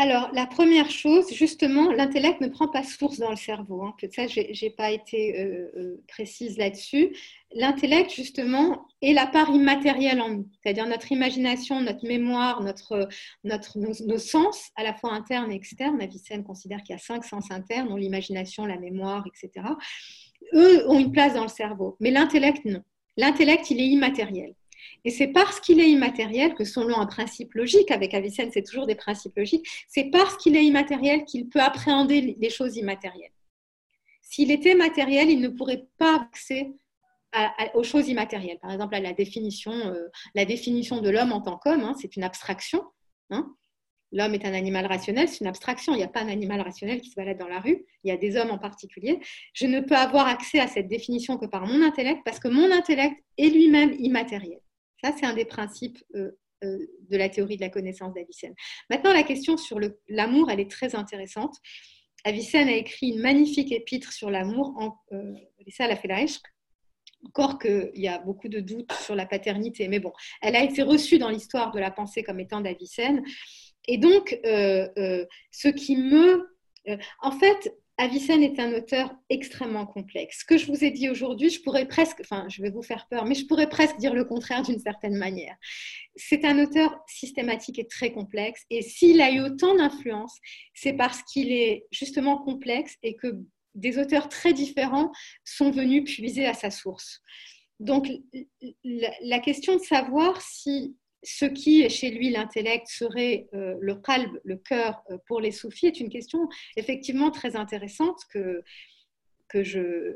alors, la première chose, justement, l'intellect ne prend pas source dans le cerveau. Hein. Ça, je n'ai pas été euh, euh, précise là-dessus. L'intellect, justement, est la part immatérielle en nous, c'est-à-dire notre imagination, notre mémoire, nos, sens, à la fois internes et externes. Avicenne considère qu'il y a cinq sens internes, dont l'imagination, la mémoire, etc. Eux ont une place dans le cerveau, mais l'intellect, non. L'intellect, il est immatériel. Et c'est parce qu'il est immatériel que selon un principe logique, avec Avicenne, c'est toujours des principes logiques, c'est parce qu'il est immatériel qu'il peut appréhender les choses immatérielles. S'il était matériel, il ne pourrait pas accéder aux choses immatérielles. Par exemple, à la définition, euh, la définition de l'homme en tant qu'homme, hein, c'est une abstraction. Hein. L'homme est un animal rationnel, c'est une abstraction. Il n'y a pas un animal rationnel qui se balade dans la rue. Il y a des hommes en particulier. Je ne peux avoir accès à cette définition que par mon intellect parce que mon intellect est lui-même immatériel. Ça, c'est un des principes euh, euh, de la théorie de la connaissance d'Avicenne. Maintenant, la question sur l'amour, elle est très intéressante. Avicenne a écrit une magnifique épître sur l'amour, en, euh, ça, elle a fait la encore qu'il y a beaucoup de doutes sur la paternité, mais bon, elle a été reçue dans l'histoire de la pensée comme étant d'Avicenne. Et donc, ce qui me... en fait, Avicenne est un auteur extrêmement complexe. Ce que je vous ai dit aujourd'hui, je pourrais presque, enfin, je vais vous faire peur, mais je pourrais presque dire le contraire d'une certaine manière. C'est un auteur systématique et très complexe. Et s'il a eu autant d'influence, c'est parce qu'il est justement complexe et que des auteurs très différents sont venus puiser à sa source. Donc, la question de savoir si ce qui est chez lui l'intellect serait euh, le qalb, le cœur euh, pour les soufis, est une question effectivement très intéressante que, que je...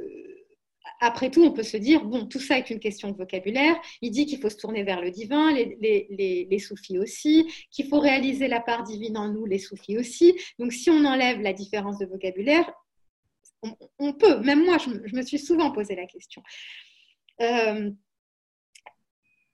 Après tout, on peut se dire, bon, tout ça est une question de vocabulaire. Il dit qu'il faut se tourner vers le divin, les, les, les, soufis aussi, qu'il faut réaliser la part divine en nous, les soufis aussi. Donc, si on enlève la différence de vocabulaire, on, peut, même moi, je, me suis souvent posé la question. Euh,